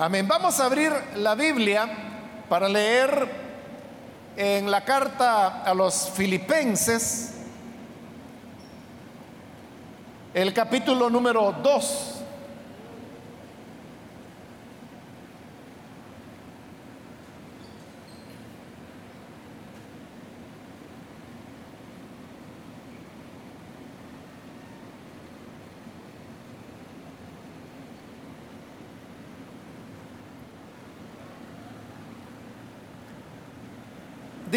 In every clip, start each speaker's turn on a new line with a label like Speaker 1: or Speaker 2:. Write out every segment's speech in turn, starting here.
Speaker 1: Amén. Vamos a abrir la Biblia para leer en la carta a los filipenses el capítulo número 2.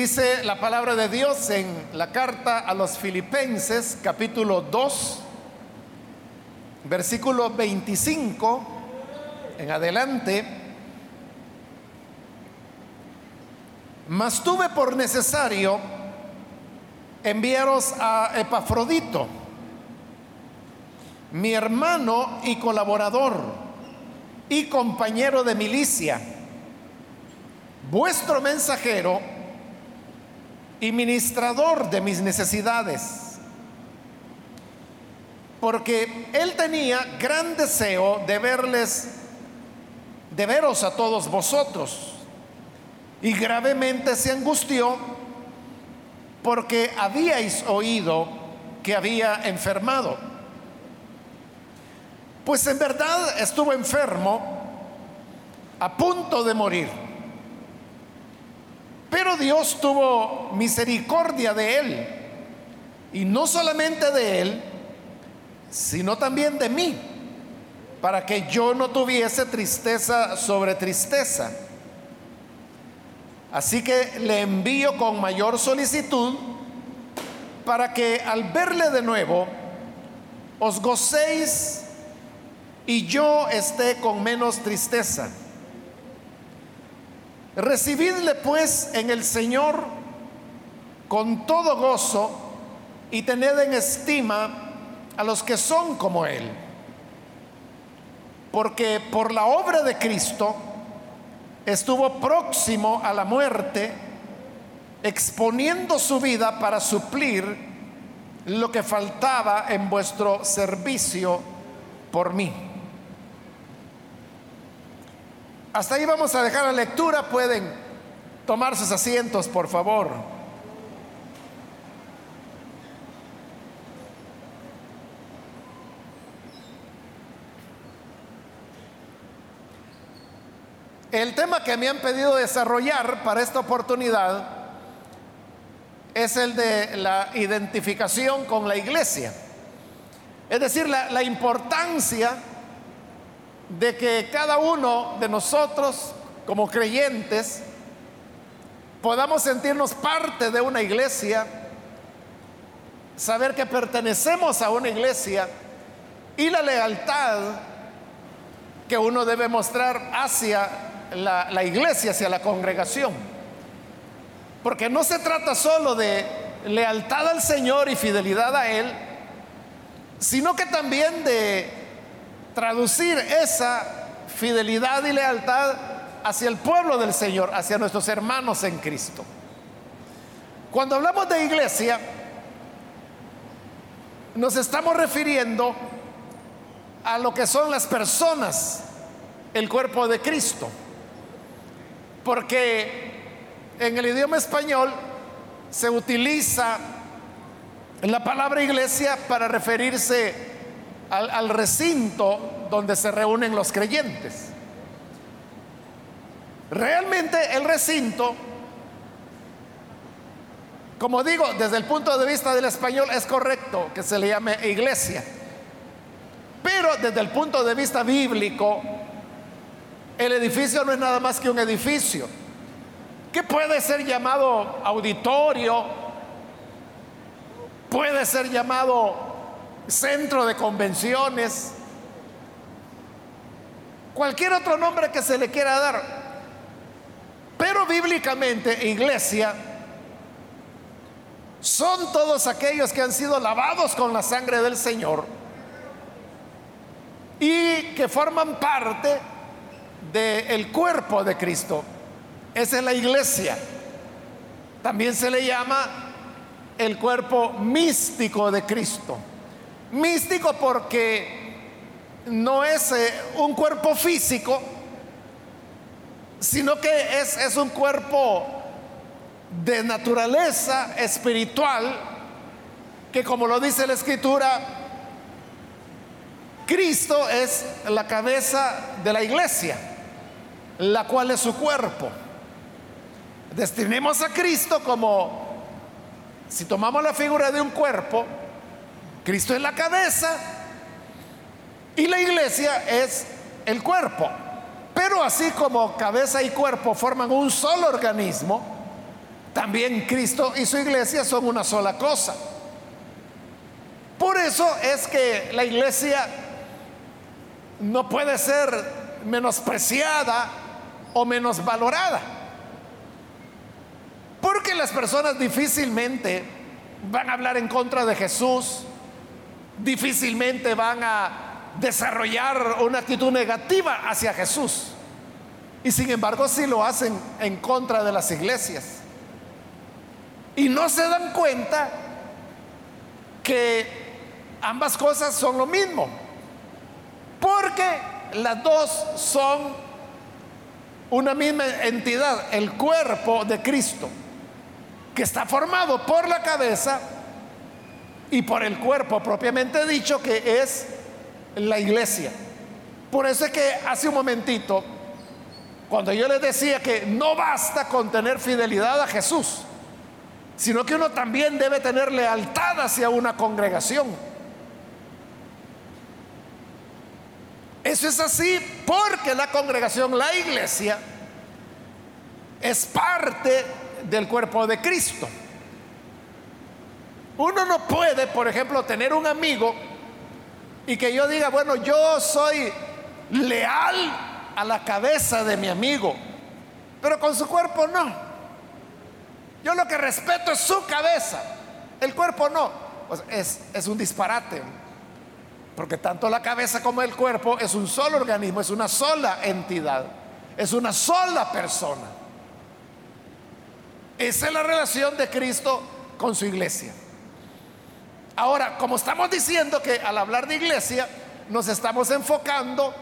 Speaker 1: Dice la palabra de Dios en la carta a los filipenses capítulo 2, versículo 25 en adelante. Mas tuve por necesario enviaros a Epafrodito, mi hermano y colaborador y compañero de milicia, vuestro mensajero, y ministrador de mis necesidades. Porque él tenía gran deseo de verles, de veros a todos vosotros. Y gravemente se angustió porque habíais oído que había enfermado. Pues en verdad estuvo enfermo a punto de morir. Dios tuvo misericordia de él. Y no solamente de él, sino también de mí, para que yo no tuviese tristeza sobre tristeza. Así que le envío con mayor solicitud para que al verle de nuevo os gocéis y yo esté con menos tristeza. Recibidle pues en el Señor con todo gozo y tened en estima a los que son como Él. Porque por la obra de Cristo estuvo próximo a la muerte, exponiendo su vida para suplir lo que faltaba en vuestro servicio por mí. Hasta ahí vamos a dejar la lectura. Pueden tomar sus asientos, por favor. El tema que me han pedido desarrollar para esta oportunidad es el de la identificación con la iglesia. Es decir, la, la importancia de que cada uno de nosotros, como creyentes, podamos sentirnos parte de una iglesia, saber que pertenecemos a una iglesia y la lealtad que uno debe mostrar hacia la, iglesia, hacia la congregación. Porque no se trata solo de lealtad al Señor y fidelidad a Él, sino que también de traducir esa fidelidad y lealtad hacia el pueblo del Señor, hacia nuestros hermanos en Cristo. Cuando hablamos de iglesia, nos estamos refiriendo a lo que son las personas, el cuerpo de Cristo. Porque en el idioma español se utiliza la palabra iglesia para referirse al, recinto donde se reúnen los creyentes. Realmente el recinto, como digo, desde el punto de vista del español es correcto que se le llame iglesia. Pero desde el punto de vista bíblico, el edificio no es nada más que un edificio, que puede ser llamado auditorio, puede ser llamado centro de convenciones, cualquier otro nombre que se le quiera dar. Pero bíblicamente, iglesia, son todos aquellos que han sido lavados con la sangre del Señor y que forman parte del cuerpo de Cristo. Esa es la iglesia. También se le llama el cuerpo místico de Cristo. Místico porque no es eh, un cuerpo físico, sino que es, es un cuerpo de naturaleza espiritual que como lo dice la escritura, Cristo es la cabeza de la iglesia, la cual es su cuerpo. Destinemos a Cristo como, si tomamos la figura de un cuerpo, Cristo es la cabeza y la iglesia es el cuerpo. Pero así como cabeza y cuerpo forman un solo organismo, también Cristo y su iglesia son una sola cosa. Por eso es que la iglesia no puede ser menospreciada o menos valorada. Porque las personas difícilmente van a hablar en contra de Jesús, difícilmente van a desarrollar una actitud negativa hacia Jesús. Y sin embargo sí lo hacen en contra de las iglesias. Y no se dan cuenta que ambas cosas son lo mismo. Porque las dos son una misma entidad, el cuerpo de Cristo, que está formado por la cabeza y por el cuerpo propiamente dicho, que es la iglesia. Por eso es que hace un momentito, cuando yo les decía que no basta con tener fidelidad a Jesús, sino que uno también debe tener lealtad hacia una congregación. Eso es así porque la congregación, la iglesia, es parte del cuerpo de Cristo. Uno no puede, por ejemplo, tener un amigo y que yo diga, bueno, yo soy leal a la cabeza de mi amigo, pero con su cuerpo no. Yo lo que respeto es su cabeza, el cuerpo no. Es, es un disparate, porque tanto la cabeza como el cuerpo es un solo organismo, es una sola entidad, es una sola persona. Esa es la relación de Cristo con su iglesia. Ahora, como estamos diciendo que al hablar de iglesia, nos estamos enfocando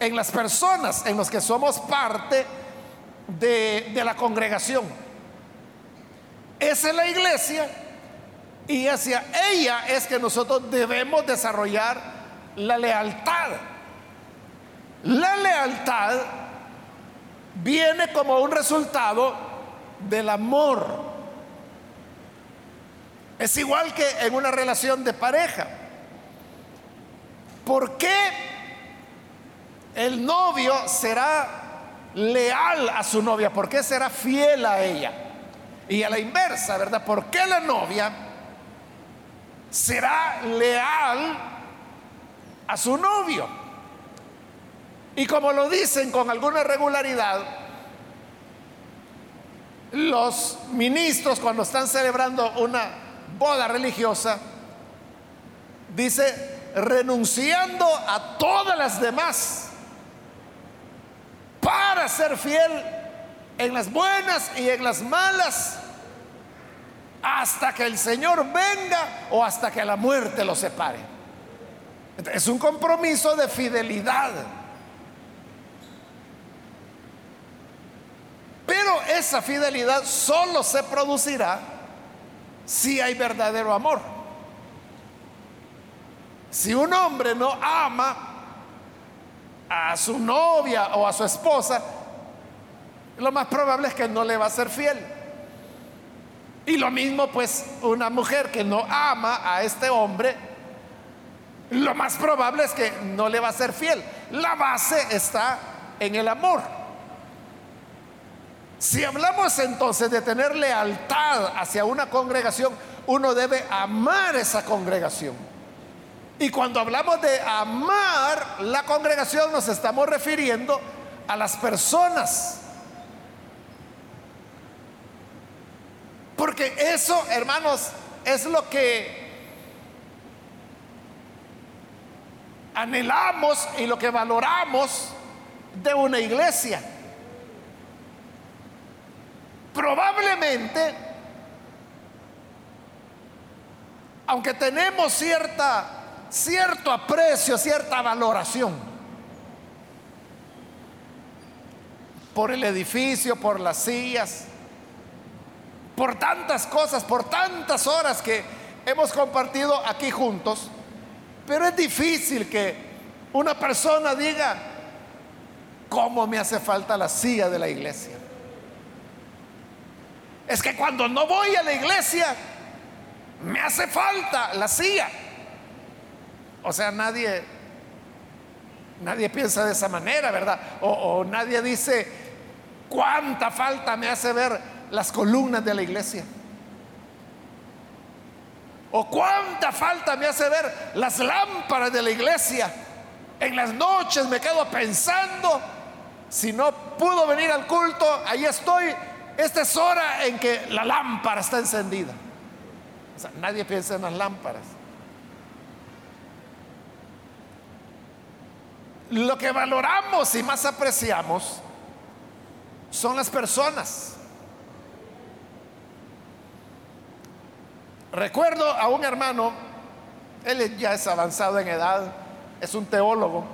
Speaker 1: en las personas, en los que somos parte de, la congregación. Esa es la iglesia y hacia ella es que nosotros debemos desarrollar la lealtad. La lealtad viene como un resultado del amor es igual que en una relación de pareja. ¿Por qué el novio será leal a su novia? ¿Por qué será fiel a ella? Y a la inversa, ¿verdad? ¿Por qué la novia será leal a su novio? Y como lo dicen con alguna regularidad, los ministros cuando están celebrando una boda religiosa, dice, renunciando a todas las demás para ser fiel en las buenas y en las malas, hasta que el Señor venga o hasta que la muerte lo separe. Es un compromiso de fidelidad. Pero esa fidelidad solo se producirá si hay verdadero amor. Si un hombre no ama a su novia o a su esposa, lo más probable es que no le va a ser fiel. Y lo mismo pues una mujer que no ama a este hombre, lo más probable es que no le va a ser fiel. La base está en el amor. Si hablamos entonces de tener lealtad hacia una congregación, uno debe amar esa congregación. Y cuando hablamos de amar la congregación nos estamos refiriendo a las personas. Porque eso, hermanos, es lo que anhelamos y lo que valoramos de una iglesia. Probablemente, aunque tenemos cierta, cierto aprecio, cierta valoración por el edificio, por las sillas, por tantas cosas, por tantas horas que hemos compartido aquí juntos. Pero es difícil que una persona diga, ¿cómo me hace falta la silla de la iglesia? Es que cuando no voy a la iglesia, me hace falta la silla. O sea, nadie, nadie piensa de esa manera, ¿verdad? O, o nadie dice, ¿cuánta falta me hace ver las columnas de la iglesia? ¿O cuánta falta me hace ver las lámparas de la iglesia? En las noches me quedo pensando, si no pudo venir al culto, ahí estoy. Esta es hora en que la lámpara está encendida. nadie piensa en las lámparas. Lo que valoramos y más apreciamos son las personas. Recuerdo a un hermano, él ya es avanzado en edad, es un teólogo,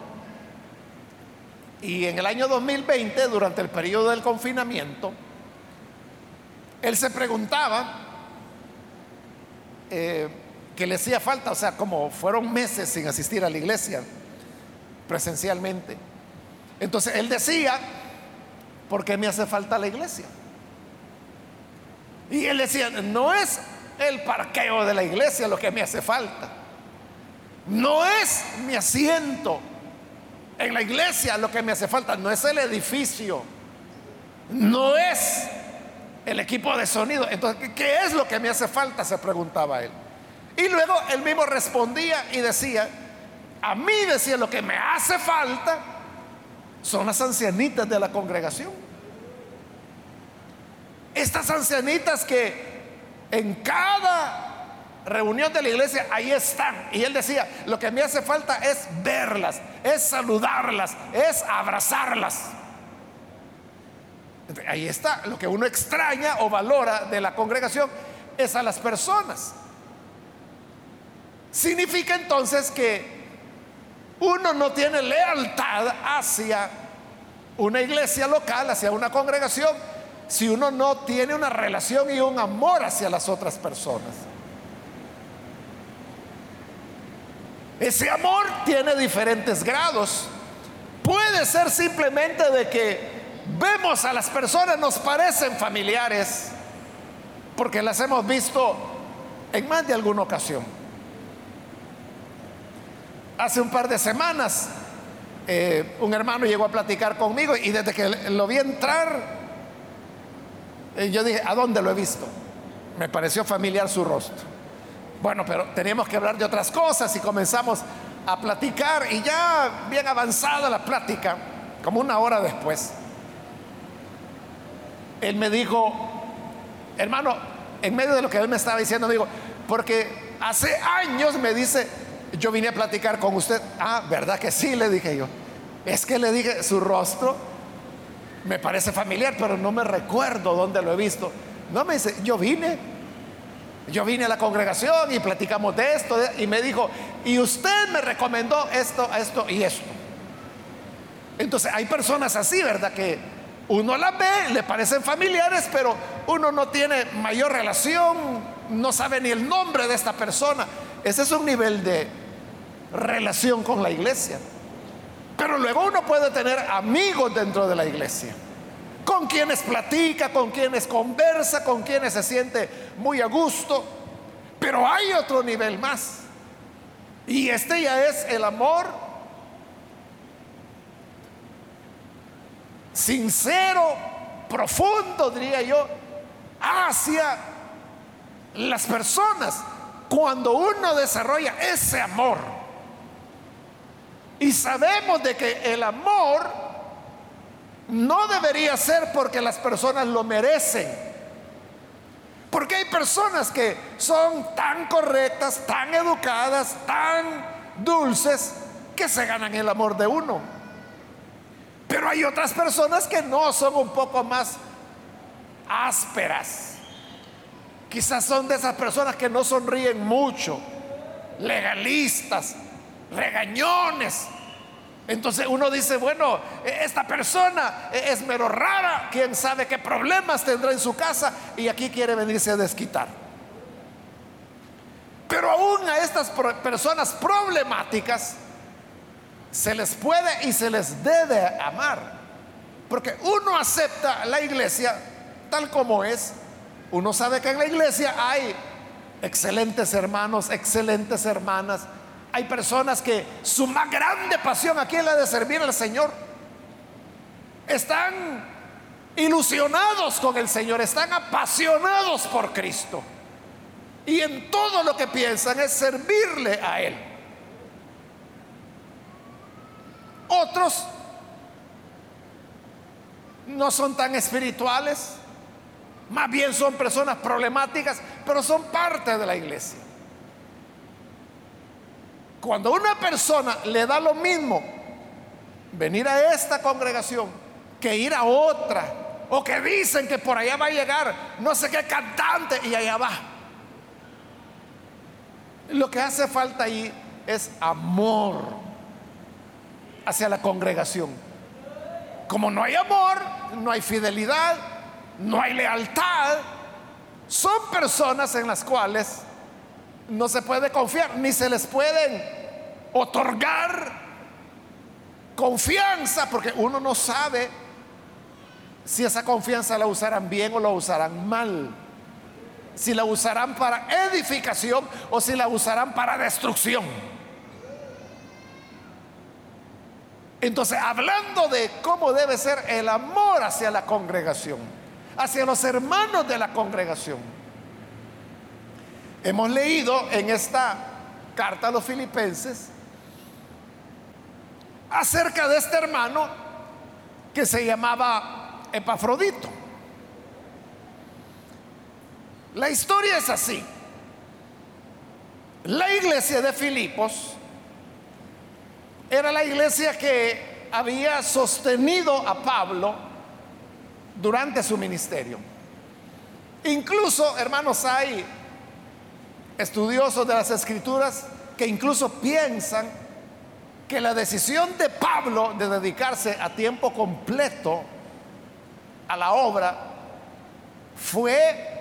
Speaker 1: y en el año 2020, durante el periodo del confinamiento, él se preguntaba eh, que le hacía falta, o sea, como fueron meses sin asistir a la iglesia presencialmente. Entonces él decía, ¿por qué me hace falta la iglesia? Y él decía, no es el parqueo de la iglesia lo que me hace falta. No es mi asiento en la iglesia lo que me hace falta. No es el edificio. No es el equipo de sonido. Entonces, ¿qué es lo que me hace falta? Se preguntaba él. Y luego él mismo respondía y decía, a mí decía, lo que me hace falta son las ancianitas de la congregación. Estas ancianitas que en cada reunión de la iglesia, ahí están. Y él decía, lo que me hace falta es verlas, es saludarlas, es abrazarlas. Ahí está, lo que uno extraña o valora de la congregación es a las personas. Significa entonces que uno no tiene lealtad hacia una iglesia local, hacia una congregación, si uno no tiene una relación y un amor hacia las otras personas. Ese amor tiene diferentes grados. Puede ser simplemente de que vemos a las personas, nos parecen familiares, porque las hemos visto en más de alguna ocasión. Hace un par de semanas, eh, un hermano llegó a platicar conmigo y desde que lo vi entrar, y yo dije, ¿a dónde lo he visto? Me pareció familiar su rostro. Bueno, pero teníamos que hablar de otras cosas y comenzamos a platicar y ya bien avanzada la plática, como una hora después, él me dijo, hermano, en medio de lo que él me estaba diciendo, me dijo, porque hace años me dice, yo vine a platicar con usted. Ah, ¿verdad que sí? Le dije yo. Es que le dije, su rostro me parece familiar, pero no me recuerdo dónde lo he visto. No me dice, yo vine, yo vine a la congregación y platicamos de esto, y me dijo, y usted me recomendó esto, esto y esto. Entonces hay personas así, ¿verdad? Que uno las ve, le parecen familiares, pero uno no tiene mayor relación, no sabe ni el nombre de esta persona. Ese es un nivel de relación con la iglesia. Pero luego uno puede tener amigos dentro de la iglesia, con quienes platica, con quienes conversa, con quienes se siente muy a gusto. Pero hay otro nivel más. Y este ya es el amor sincero, profundo, diría yo, hacia las personas. Cuando uno desarrolla ese amor y sabemos de que el amor no debería ser porque las personas lo merecen. Porque hay personas que son tan correctas, tan educadas, tan dulces, que se ganan el amor de uno. Pero hay otras personas que no son un poco más ásperas. Quizás son de esas personas que no sonríen mucho, legalistas, regañones. Entonces uno dice, bueno, e, esta persona e, es mero rara, quién sabe qué problemas tendrá en su casa y aquí quiere venirse a desquitar. Pero aún a estas personas problemáticas se les puede y se les debe amar. Porque uno acepta la iglesia tal como es. Uno sabe que en la iglesia hay excelentes hermanos, excelentes hermanas, hay personas que su más grande pasión aquí es la de servir al Señor. Están ilusionados con el Señor, están apasionados por Cristo. Y en todo lo que piensan es servirle a Él. Otros no son tan espirituales, más bien son personas problemáticas, pero son parte de la iglesia. Cuando una persona le da lo mismo venir a esta congregación que ir a otra, o que dicen que por allá va a llegar no sé qué cantante y allá va. Lo que hace falta ahí es amor hacia la congregación. Como no hay amor, no hay fidelidad, no hay lealtad, son personas en las cuales no se puede confiar, ni se les pueden otorgar confianza, porque uno no sabe si esa confianza la usarán bien o la usarán mal. Si la usarán para edificación o si la usarán para destrucción. Entonces, hablando de cómo debe ser el amor hacia la congregación, hacia los hermanos de la congregación, Hemos leído en esta carta a los filipenses acerca de este hermano que se llamaba Epafrodito. La historia es así. La iglesia de Filipos era la iglesia que había sostenido a Pablo durante su ministerio. Incluso, hermanos, hay estudiosos de las escrituras que incluso piensan que la decisión de Pablo de dedicarse a tiempo completo a la obra fue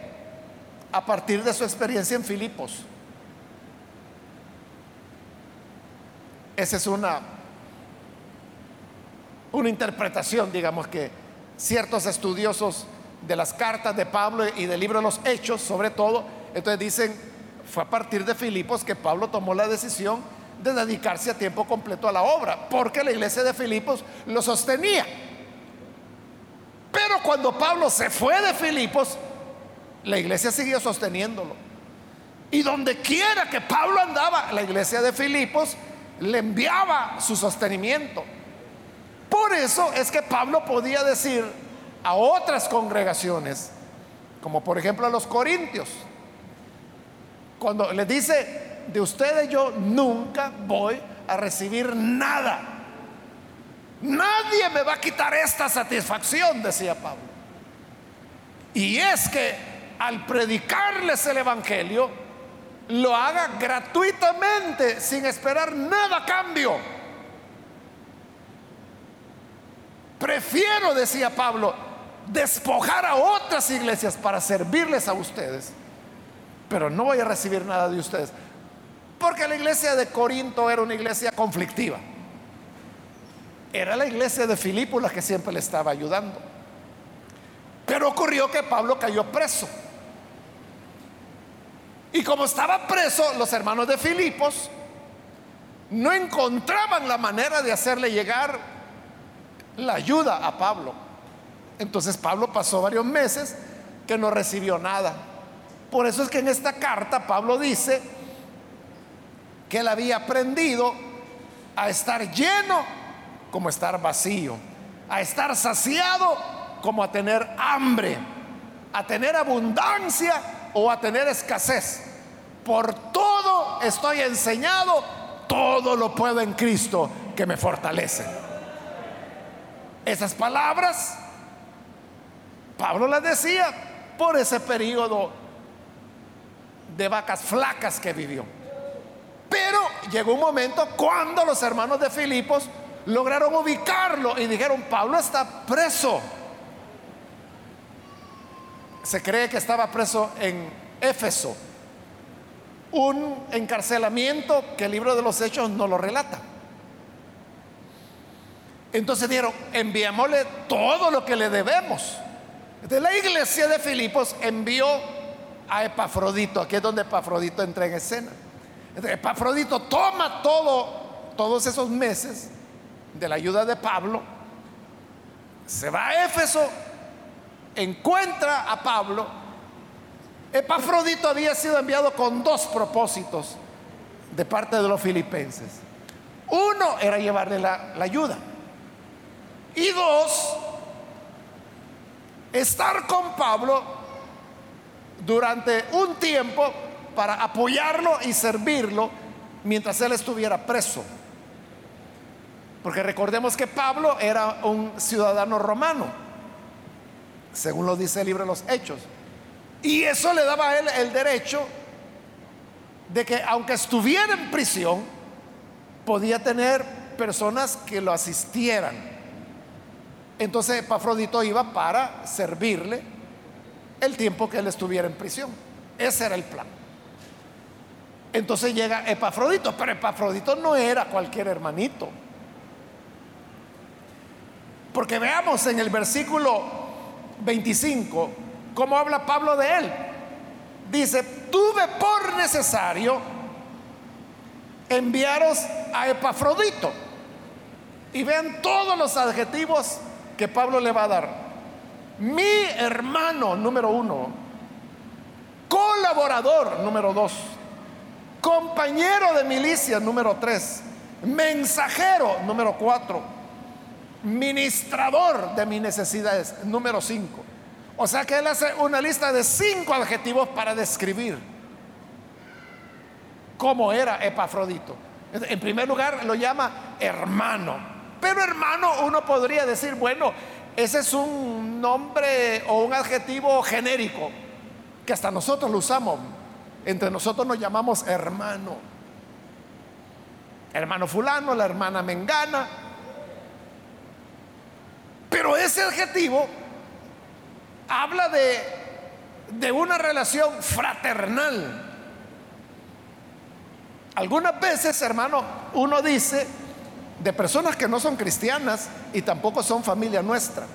Speaker 1: a partir de su experiencia en Filipos. Esa es una, una interpretación, digamos, que ciertos estudiosos de las cartas de Pablo y del libro de los Hechos, sobre todo, entonces dicen fue a partir de Filipos que Pablo tomó la decisión de dedicarse a tiempo completo a la obra, porque la iglesia de Filipos lo sostenía. Pero cuando Pablo se fue de Filipos, la iglesia siguió sosteniéndolo. Y donde quiera que Pablo andaba, la iglesia de Filipos le enviaba su sostenimiento. Por eso es que Pablo podía decir a otras congregaciones, como por ejemplo a los corintios, cuando le dice, de ustedes yo nunca voy a recibir nada. Nadie me va a quitar esta satisfacción, decía Pablo. Y es que al predicarles el Evangelio, lo haga gratuitamente, sin esperar nada a cambio. Prefiero, decía Pablo, despojar a otras iglesias para servirles a ustedes pero no voy a recibir nada de ustedes. Porque la iglesia de Corinto era una iglesia conflictiva. Era la iglesia de Filipo la que siempre le estaba ayudando. Pero ocurrió que Pablo cayó preso. Y como estaba preso, los hermanos de Filipos no encontraban la manera de hacerle llegar la ayuda a Pablo. Entonces Pablo pasó varios meses que no recibió nada. Por eso es que en esta carta Pablo dice que él había aprendido a estar lleno como estar vacío, a estar saciado como a tener hambre, a tener abundancia o a tener escasez. Por todo estoy enseñado, todo lo puedo en Cristo que me fortalece. Esas palabras, Pablo las decía por ese periodo de vacas flacas que vivió. Pero llegó un momento cuando los hermanos de Filipos lograron ubicarlo y dijeron, Pablo está preso. Se cree que estaba preso en Éfeso. Un encarcelamiento que el libro de los Hechos no lo relata. Entonces dijeron, enviémosle todo lo que le debemos. Entonces la iglesia de Filipos envió a Epafrodito, aquí es donde Epafrodito entra en escena. Epafrodito toma todo, todos esos meses de la ayuda de Pablo, se va a Éfeso, encuentra a Pablo. Epafrodito había sido enviado con dos propósitos de parte de los filipenses. Uno era llevarle la, la ayuda. Y dos, estar con Pablo durante un tiempo para apoyarlo y servirlo mientras él estuviera preso. Porque recordemos que Pablo era un ciudadano romano, según lo dice el libro de los Hechos. Y eso le daba a él el derecho de que aunque estuviera en prisión, podía tener personas que lo asistieran. Entonces Epafrodito iba para servirle el tiempo que él estuviera en prisión. Ese era el plan. Entonces llega Epafrodito, pero Epafrodito no era cualquier hermanito. Porque veamos en el versículo 25 cómo habla Pablo de él. Dice, tuve por necesario enviaros a Epafrodito. Y vean todos los adjetivos que Pablo le va a dar. Mi hermano número uno, colaborador número dos, compañero de milicia número tres, mensajero número cuatro ministrador de mis necesidades, número 5. O sea que él hace una lista de cinco adjetivos para describir cómo era Epafrodito. En primer lugar, lo llama hermano. Pero hermano, uno podría decir, bueno, ese es un nombre o un adjetivo genérico que hasta nosotros lo usamos. Entre nosotros nos llamamos hermano. Hermano fulano, la hermana mengana, pero ese adjetivo habla de, de una relación fraternal. Algunas veces, hermano, uno dice de personas que no son cristianas y tampoco son familia nuestra,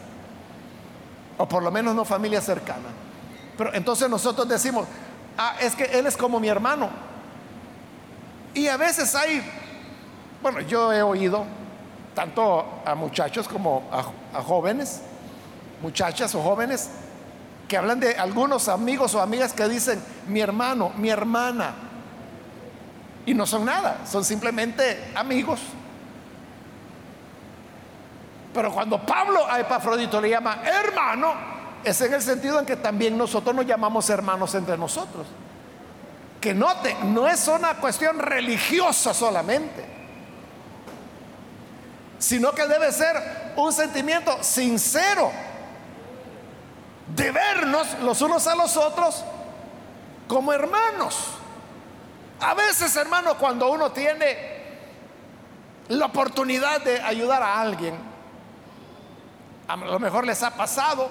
Speaker 1: o por lo menos no familia cercana. Pero entonces nosotros decimos, ah, es que él es como mi hermano. Y a veces hay, bueno, yo he oído tanto a muchachos como a, jóvenes, muchachas o jóvenes, que hablan de algunos amigos o amigas que dicen mi hermano, mi hermana, y no son nada, son simplemente amigos. Pero cuando Pablo a Epafrodito le llama hermano, es en el sentido en que también nosotros nos llamamos hermanos entre nosotros. Que note, no es una cuestión religiosa solamente sino que debe ser un sentimiento sincero de vernos los unos a los otros como hermanos. A veces, hermano, cuando uno tiene la oportunidad de ayudar a alguien, a lo mejor les ha pasado,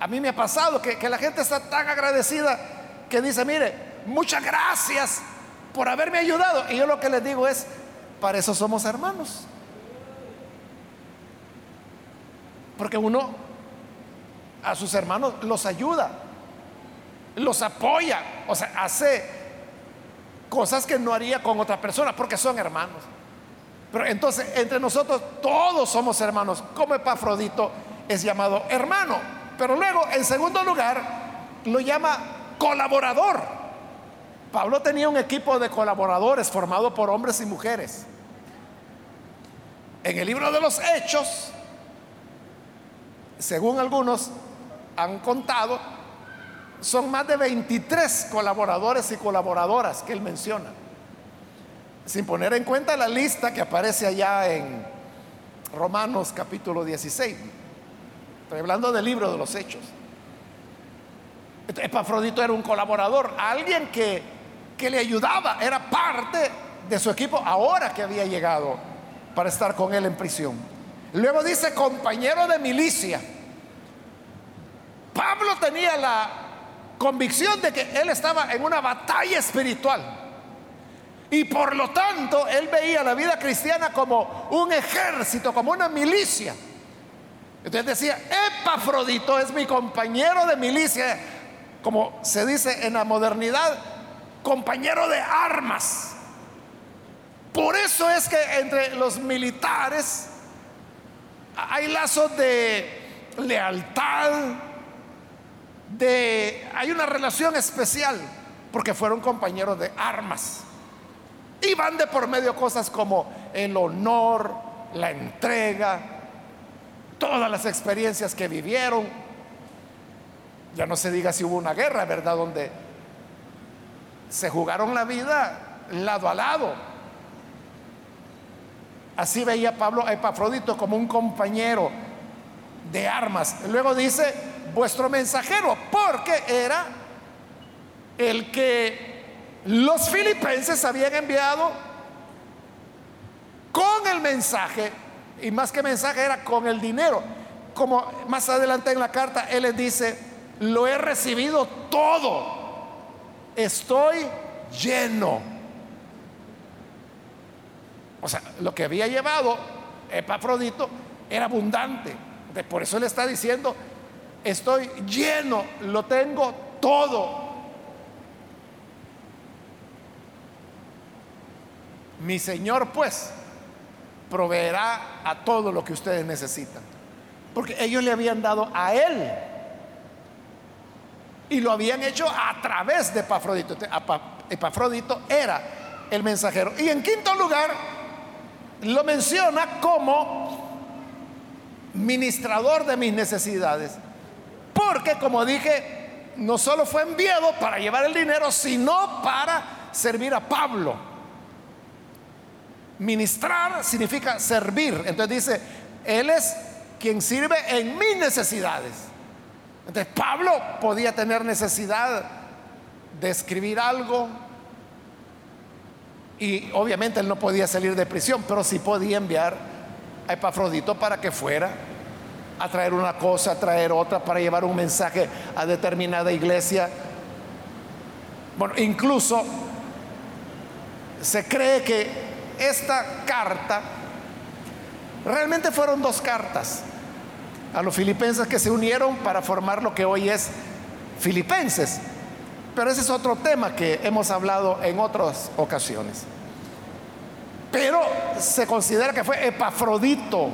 Speaker 1: a mí me ha pasado que, que la gente está tan agradecida que dice, mire, muchas gracias por haberme ayudado. Y yo lo que les digo es, para eso somos hermanos. Porque uno a sus hermanos los ayuda, los apoya, o sea, hace cosas que no haría con otra persona porque son hermanos. Pero entonces entre nosotros todos somos hermanos, como Epafrodito es llamado hermano. Pero luego, en segundo lugar, lo llama colaborador. Pablo tenía un equipo de colaboradores formado por hombres y mujeres. En el libro de los Hechos, según algunos han contado, son más de 23 colaboradores y colaboradoras que él menciona. Sin poner en cuenta la lista que aparece allá en Romanos capítulo 16. Estoy hablando del libro de los hechos. Epafrodito era un colaborador, alguien que, que le ayudaba, era parte de su equipo ahora que había llegado para estar con él en prisión. Luego dice compañero de milicia. Pablo tenía la convicción de que él estaba en una batalla espiritual. Y por lo tanto, él veía la vida cristiana como un ejército, como una milicia. Entonces decía, Epafrodito es mi compañero de milicia, como se dice en la modernidad, compañero de armas. Por eso es que entre los militares hay lazos de lealtad, de hay una relación especial porque fueron compañeros de armas. Y van de por medio cosas como el honor, la entrega, todas las experiencias que vivieron. Ya no se diga si hubo una guerra, ¿verdad? Donde se jugaron la vida lado a lado. Así veía Pablo a Epafrodito como un compañero de armas. Luego dice, vuestro mensajero, porque era el que los filipenses habían enviado con el mensaje, y más que mensaje era con el dinero. Como más adelante en la carta, él les dice, lo he recibido todo, estoy lleno. O sea, lo que había llevado Epafrodito era abundante. Por eso le está diciendo, estoy lleno, lo tengo todo. Mi Señor pues proveerá a todo lo que ustedes necesitan. Porque ellos le habían dado a Él. Y lo habían hecho a través de Epafrodito. Epafrodito era el mensajero. Y en quinto lugar, lo menciona como ministrador de mis necesidades. Porque, como dije, no solo fue enviado para llevar el dinero, sino para servir a Pablo. Ministrar significa servir. Entonces dice, Él es quien sirve en mis necesidades. Entonces Pablo podía tener necesidad de escribir algo y obviamente él no podía salir de prisión, pero sí podía enviar a Epafrodito para que fuera a traer una cosa, a traer otra, para llevar un mensaje a determinada iglesia. Bueno, incluso se cree que esta carta, realmente fueron dos cartas a los filipenses que se unieron para formar lo que hoy es Filipenses. Pero ese es otro tema que hemos hablado en otras ocasiones. Pero se considera que fue Epafrodito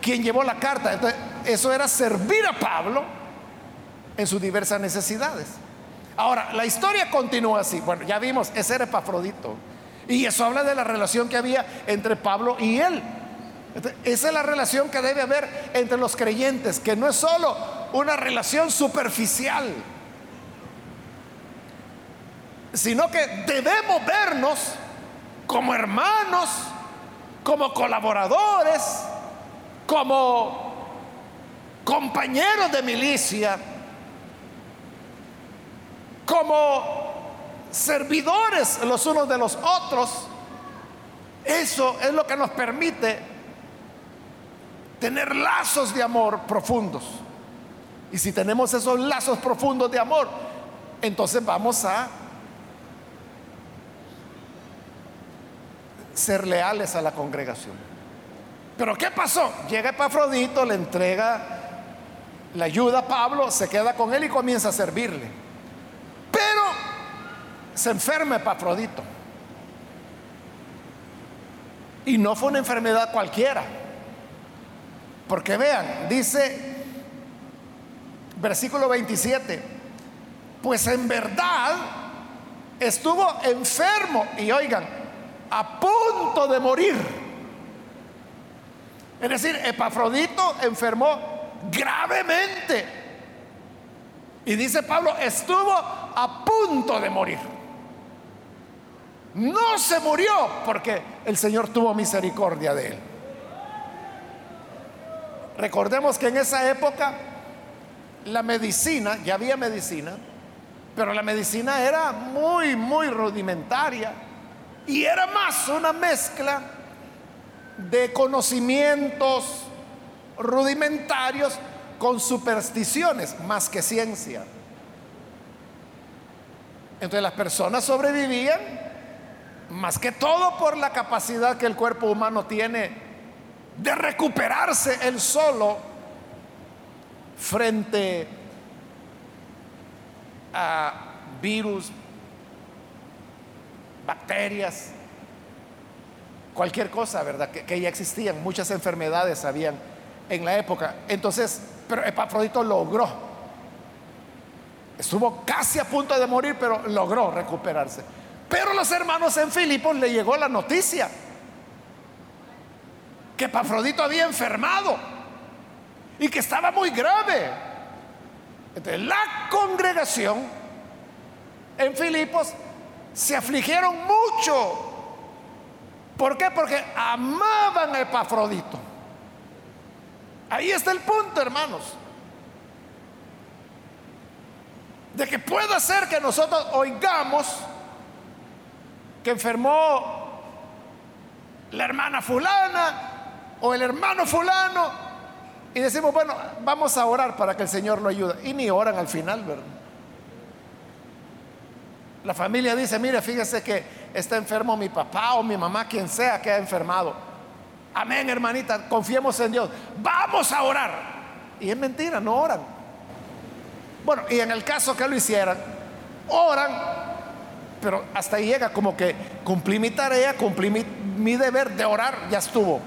Speaker 1: quien llevó la carta. Entonces, eso era servir a Pablo en sus diversas necesidades. Ahora, la historia continúa así. Bueno, ya vimos, ese era Epafrodito. Y eso habla de la relación que había entre Pablo y él. Esa es la relación que debe haber entre los creyentes, que no es solo una relación superficial, sino que debemos vernos como hermanos, como colaboradores, como compañeros de milicia, como servidores los unos de los otros, eso es lo que nos permite tener lazos de amor profundos. Y si tenemos esos lazos profundos de amor, entonces vamos a ser leales a la congregación. Pero ¿qué pasó? Llega Epafrodito, le entrega la ayuda a Pablo, se queda con él y comienza a servirle se enferma Epafrodito. Y no fue una enfermedad cualquiera. Porque vean, dice versículo 27, pues en verdad estuvo enfermo y oigan, a punto de morir. Es decir, Epafrodito enfermó gravemente. Y dice Pablo, estuvo a punto de morir. No se murió porque el Señor tuvo misericordia de él. Recordemos que en esa época la medicina, ya había medicina, pero la medicina era muy, muy rudimentaria y era más una mezcla de conocimientos rudimentarios con supersticiones más que ciencia. Entonces las personas sobrevivían más que todo por la capacidad que el cuerpo humano tiene de recuperarse él solo frente a virus, bacterias, cualquier cosa, ¿verdad? Que, ya existían, muchas enfermedades habían en la época. Entonces, pero Epafrodito logró. Estuvo casi a punto de morir, pero logró recuperarse. Pero los hermanos en Filipos le llegó la noticia que Epafrodito había enfermado y que estaba muy grave. Entonces, la congregación en Filipos se afligieron mucho. ¿Por qué? Porque amaban a Epafrodito. Ahí está el punto, hermanos. De que pueda ser que nosotros oigamos que enfermó la hermana fulana o el hermano fulano y decimos, bueno, vamos a orar para que el Señor lo ayude. Y ni oran al final, ¿verdad? La familia dice, mire, fíjese que está enfermo mi papá o mi mamá, quien sea que ha enfermado. Amén, hermanita, confiemos en Dios. Vamos a orar. Y es mentira, no oran. Bueno, y en el caso que lo hicieran, oran, pero hasta ahí llega como que cumplí mi tarea, cumplí mi, mi deber de orar, ya estuvo.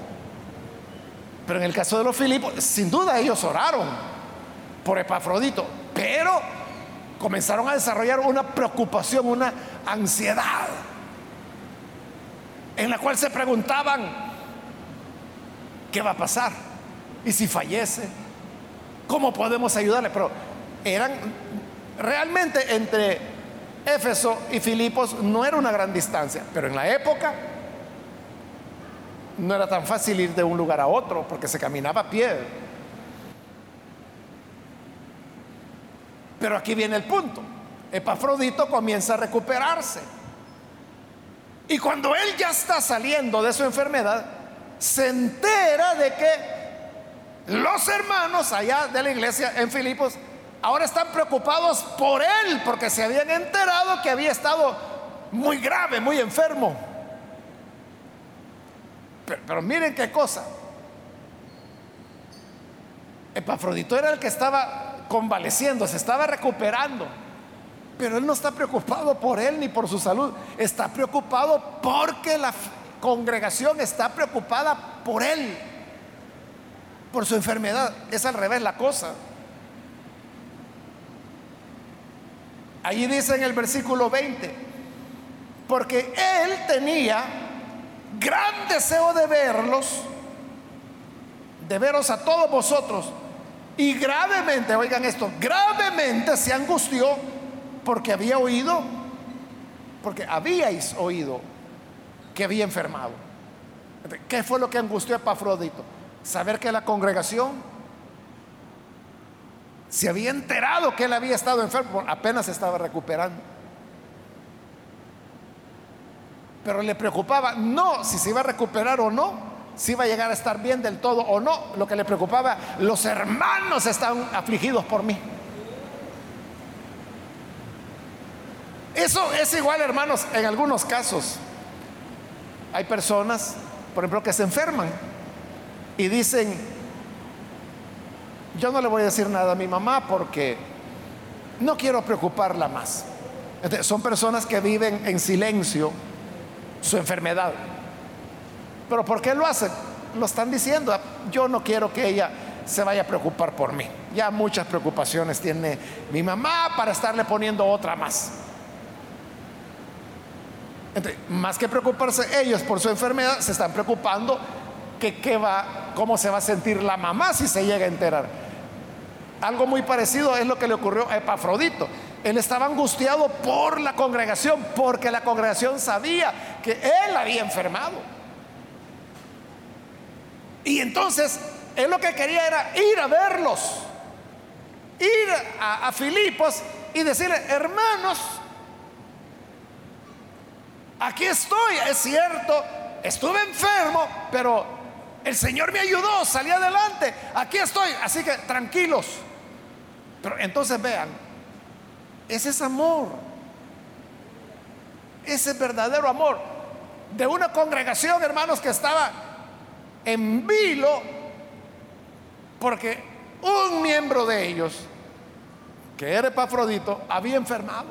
Speaker 1: Pero en el caso de los Filipos, sin duda ellos oraron por Epafrodito, pero comenzaron a desarrollar una preocupación, una ansiedad, en la cual se preguntaban, ¿qué va a pasar? ¿Y si fallece? ¿Cómo podemos ayudarle? Pero eran realmente entre Éfeso y Filipos no era una gran distancia, pero en la época no era tan fácil ir de un lugar a otro porque se caminaba a pie. Pero aquí viene el punto. Epafrodito comienza a recuperarse. Y cuando él ya está saliendo de su enfermedad, se entera de que los hermanos allá de la iglesia en Filipos ahora están preocupados por él porque se habían enterado que había estado muy grave, muy enfermo. Pero, miren qué cosa. Epafrodito era el que estaba convaleciendo, se estaba recuperando. Pero él no está preocupado por él ni por su salud. Está preocupado porque la congregación está preocupada por él, por su enfermedad. Es al revés la cosa. Allí dice en el versículo 20, porque él tenía gran deseo de verlos, de veros a todos vosotros. Y gravemente, oigan esto, gravemente se angustió porque había oído, porque habíais oído que había enfermado. ¿Qué fue lo que angustió a Epafrodito? Saber que la congregación se había enterado que él había estado enfermo, apenas estaba recuperando. Pero le preocupaba no si se iba a recuperar o no, si iba a llegar a estar bien del todo o no. Lo que le preocupaba, los hermanos están afligidos por mí. Eso es igual, hermanos, en algunos casos. Hay personas, por ejemplo, que se enferman y dicen, yo no le voy a decir nada a mi mamá porque no quiero preocuparla más. son personas que viven en silencio su enfermedad. Pero ¿por qué lo hacen? Lo están diciendo. Yo no quiero que ella se vaya a preocupar por mí. Ya muchas preocupaciones tiene mi mamá para estarle poniendo otra más. más que preocuparse ellos por su enfermedad, se están preocupando que qué va, cómo se va a sentir la mamá si se llega a enterar. Algo muy parecido es lo que le ocurrió a Epafrodito. Él estaba angustiado por la congregación, porque la congregación sabía que él había enfermado. Y entonces, él lo que quería era ir a verlos, ir a, Filipos y decirle, hermanos, aquí estoy, es cierto, estuve enfermo, pero El Señor me ayudó, salí adelante, aquí estoy, así que tranquilos. Pero entonces vean, ese es amor. Ese es verdadero amor. De una congregación, hermanos, que estaba en vilo porque un miembro de ellos, que era Epafrodito, había enfermado.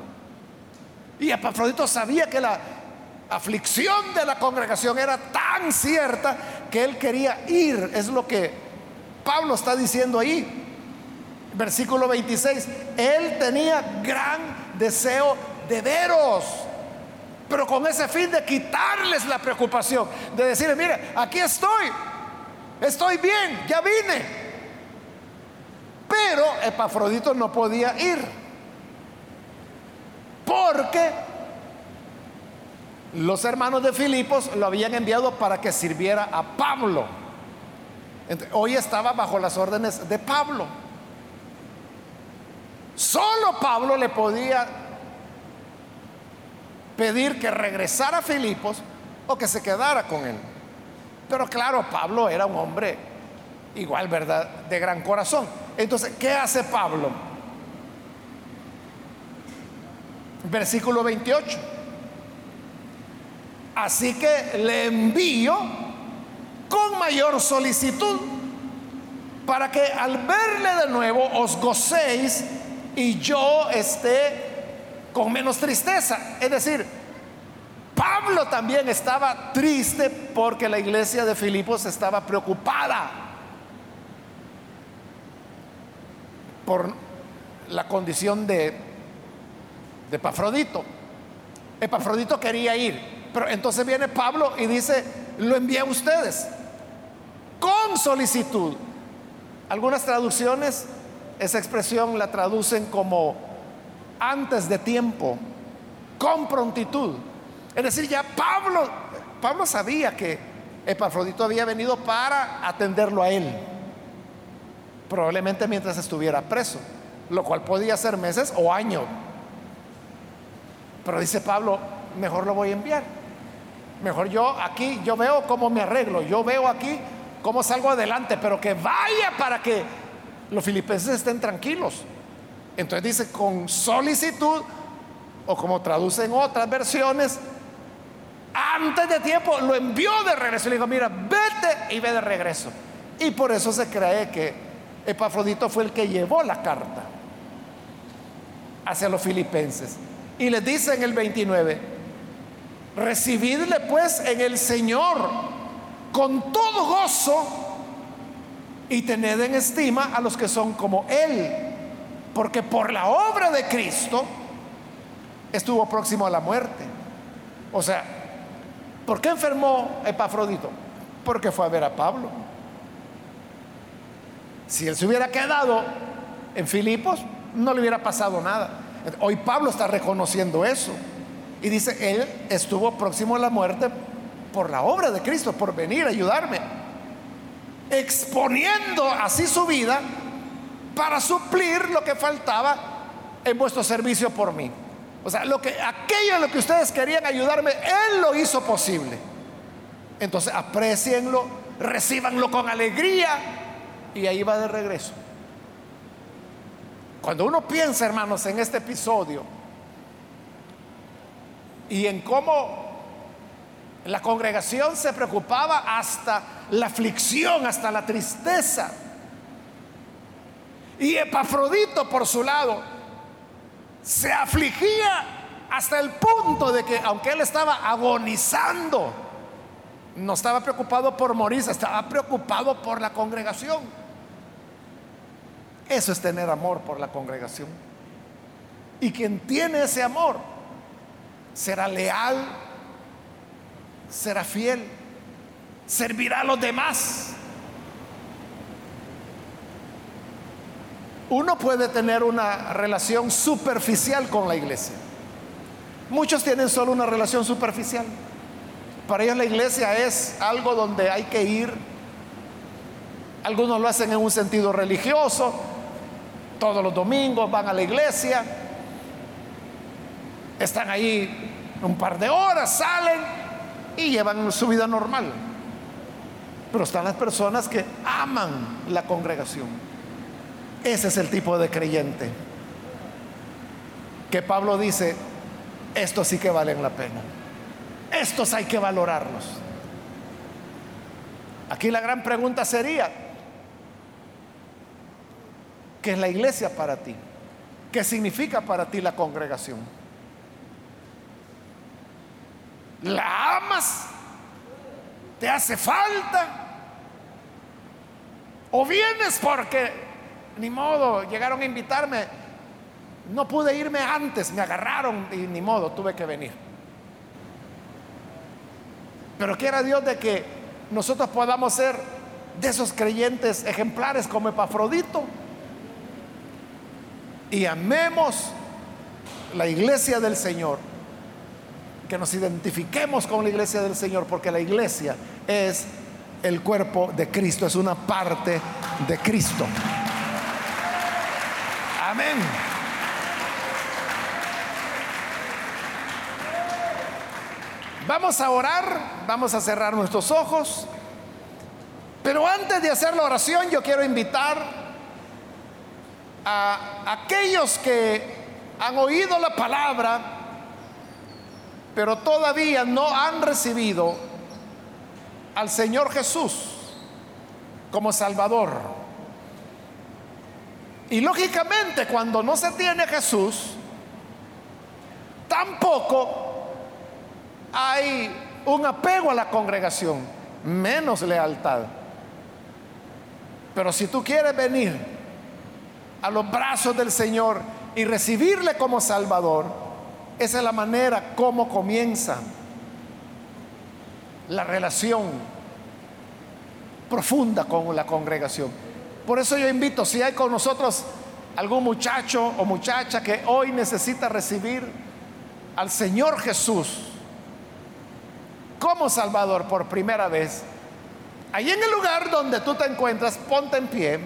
Speaker 1: Y Epafrodito sabía que la aflicción de la congregación era tan cierta que él quería ir. Es lo que Pablo está diciendo ahí. Versículo 26. Él tenía gran deseo de veros, pero con ese fin de quitarles la preocupación, de decirle, mire, aquí estoy, estoy bien, ya vine. Pero Epafrodito no podía ir, porque los hermanos de Filipos lo habían enviado para que sirviera a Pablo. hoy estaba bajo las órdenes de Pablo. Solo Pablo le podía pedir que regresara a Filipos o que se quedara con él. Pero claro, Pablo era un hombre igual, ¿verdad? De gran corazón. Entonces, ¿qué hace Pablo? Versículo 28. Así que le envío con mayor solicitud para que al verle de nuevo os gocéis y yo esté con menos tristeza. Es decir, Pablo también estaba triste porque la iglesia de Filipos estaba preocupada por la condición de, de Epafrodito. Epafrodito quería ir, pero entonces viene Pablo y dice, lo envía a ustedes con solicitud. Algunas traducciones esa expresión la traducen como antes de tiempo, con prontitud. Es decir, ya Pablo, Pablo sabía que Epafrodito había venido para atenderlo a él, probablemente mientras estuviera preso, lo cual podía ser meses o años. Pero dice Pablo, mejor lo voy a enviar. Mejor yo aquí, yo veo cómo me arreglo, yo veo aquí cómo salgo adelante, pero que vaya para que los filipenses estén tranquilos. Entonces dice con solicitud, o como traducen otras versiones, antes de tiempo lo envió de regreso. Le dijo, mira, vete y ve de regreso. Y por eso se cree que Epafrodito fue el que llevó la carta hacia los filipenses. Y les dice en el 29, recibidle pues en el Señor con todo gozo y tened en estima a los que son como Él, porque por la obra de Cristo estuvo próximo a la muerte. O sea, ¿por qué enfermó Epafrodito? Porque fue a ver a Pablo. Si él se hubiera quedado en Filipos, no le hubiera pasado nada. Hoy Pablo está reconociendo eso. Y dice, él estuvo próximo a la muerte por la obra de Cristo, por venir a ayudarme exponiendo así su vida para suplir lo que faltaba en vuestro servicio por mí. O sea, lo que aquello en lo que ustedes querían ayudarme, él lo hizo posible. Entonces, aprecienlo, recibanlo con alegría y ahí va de regreso. Cuando uno piensa, hermanos, en este episodio y en cómo la congregación se preocupaba hasta la aflicción, hasta la tristeza. Y Epafrodito, por su lado, se afligía hasta el punto de que, aunque él estaba agonizando, no estaba preocupado por morir, estaba preocupado por la congregación. Eso es tener amor por la congregación. Y quien tiene ese amor será leal, será fiel servirá a los demás. Uno puede tener una relación superficial con la iglesia. Muchos tienen solo una relación superficial. Para ellos la iglesia es algo donde hay que ir. Algunos lo hacen en un sentido religioso. Todos los domingos van a la iglesia. Están ahí un par de horas, salen y llevan su vida normal. pero están las personas que aman la congregación. Ese es el tipo de creyente que Pablo dice, estos sí que valen la pena. Estos hay que valorarlos. Aquí la gran pregunta sería, ¿qué es la iglesia para ti? ¿Qué significa para ti la congregación? ¿La amas? ¿Te hace falta? ¿O vienes porque, ni modo, llegaron a invitarme? No pude irme antes, me agarraron y ni modo, tuve que venir. Pero quiera Dios de que nosotros podamos ser de esos creyentes ejemplares como Epafrodito y amemos la iglesia del Señor, que nos identifiquemos con la iglesia del Señor, porque la iglesia es el cuerpo de Cristo, es una parte de Cristo. Amén. Vamos a orar, vamos a cerrar nuestros ojos, pero antes de hacer la oración yo quiero invitar a aquellos que han oído la palabra, pero todavía no han recibido al Señor Jesús como Salvador. Y lógicamente cuando no se tiene Jesús, tampoco hay un apego a la congregación, menos lealtad. Pero si tú quieres venir a los brazos del Señor y recibirle como Salvador, esa es la manera como comienza la relación profunda con la congregación. Por eso yo invito, si hay con nosotros algún muchacho o muchacha que hoy necesita recibir al Señor Jesús, como Salvador por primera vez, ahí en el lugar donde tú te encuentras, ponte en pie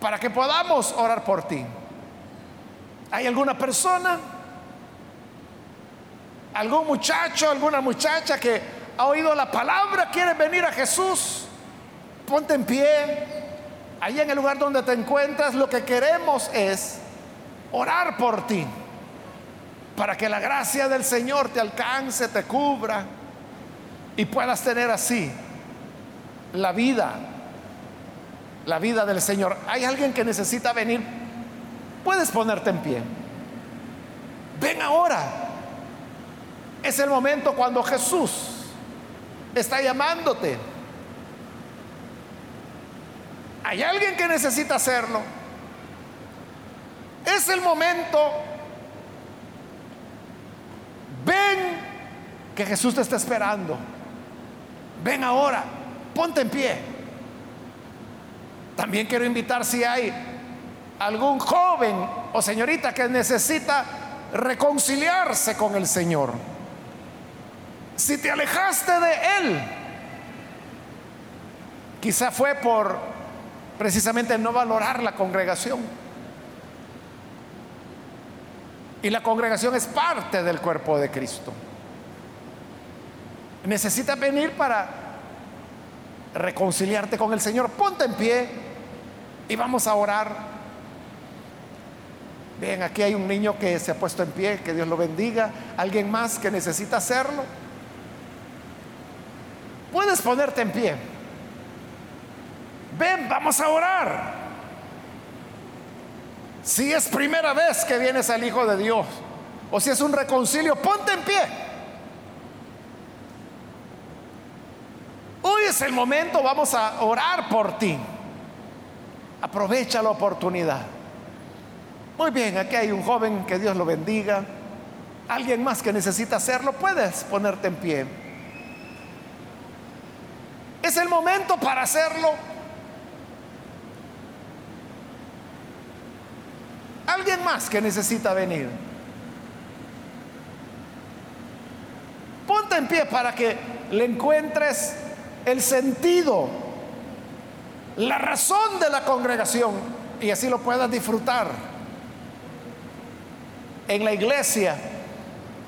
Speaker 1: para que podamos orar por ti. ¿Hay alguna persona? ¿Algún muchacho, alguna muchacha que ha oído la palabra, quiere venir a Jesús? Ponte en pie. Ahí en el lugar donde te encuentras, lo que queremos es orar por ti, para que la gracia del Señor te alcance, te cubra y puedas tener así la vida, la vida del Señor. Hay alguien que necesita venir, puedes ponerte en pie. Ven ahora. Es el momento cuando Jesús está llamándote. Hay alguien que necesita hacerlo. Es el momento. Ven que Jesús te está esperando ven ahora, ponte en pie. También quiero invitar si hay algún joven o señorita que necesita reconciliarse con el Señor. Si te alejaste de Él, quizá fue por precisamente no valorar la congregación. Y la congregación es parte del cuerpo de Cristo. Necesitas venir para reconciliarte con el Señor. Ponte en pie y vamos a orar. Bien, aquí hay un niño que se ha puesto en pie, que Dios lo bendiga. ¿Alguien más que necesita hacerlo? Puedes ponerte en pie. Ven, vamos a orar. Si es primera vez que vienes al Hijo de Dios o si es un reconcilio, ponte en pie. Hoy es el momento, vamos a orar por ti. Aprovecha la oportunidad. Muy bien, aquí hay un joven, que Dios lo bendiga. Alguien más que necesita hacerlo, puedes ponerte en pie. Es el momento para hacerlo. Alguien más que necesita venir. Ponte en pie para que le encuentres el sentido, la razón de la congregación y así lo puedas disfrutar. En la iglesia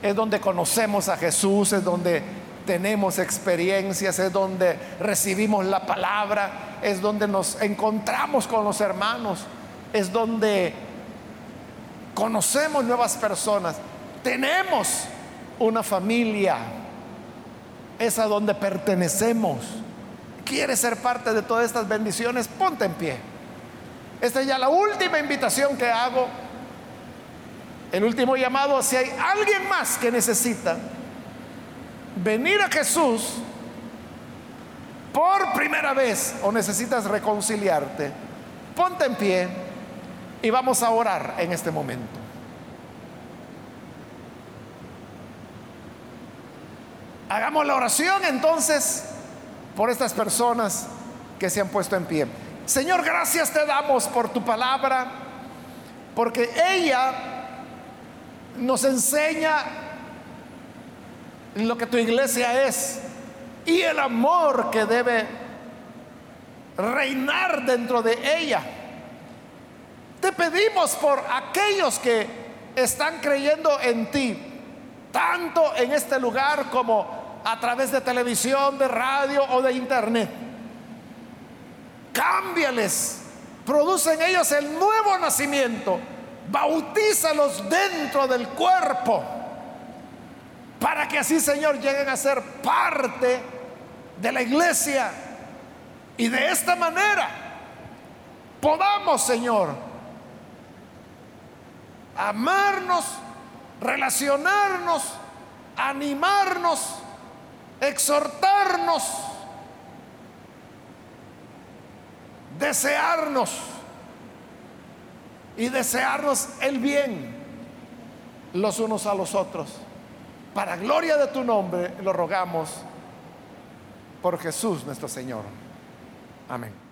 Speaker 1: es donde conocemos a Jesús, es donde tenemos experiencias, es donde recibimos la palabra, es donde nos encontramos con los hermanos, es donde conocemos nuevas personas, tenemos una familia, es a donde pertenecemos. ¿Quieres ser parte de todas estas bendiciones? Ponte en pie. Esta es ya la última invitación que hago. El último llamado, si hay alguien más que necesita venir a Jesús por primera vez o necesitas reconciliarte, ponte en pie y vamos a orar en este momento. Hagamos la oración entonces por estas personas que se han puesto en pie. Señor, gracias te damos por tu palabra, porque ella nos enseña lo que tu iglesia es y el amor que debe reinar dentro de ella. Te pedimos por aquellos que están creyendo en ti, tanto en este lugar como a través de televisión, de radio o de internet. Cámbiales, produce en ellos el nuevo nacimiento, bautízalos dentro del cuerpo, para que así, Señor, lleguen a ser parte de la iglesia y de esta manera podamos, Señor, amarnos, relacionarnos, animarnos, exhortarnos, desearnos y desearnos el bien los unos a los otros. Para gloria de tu nombre lo rogamos por Jesús nuestro Señor. Amén.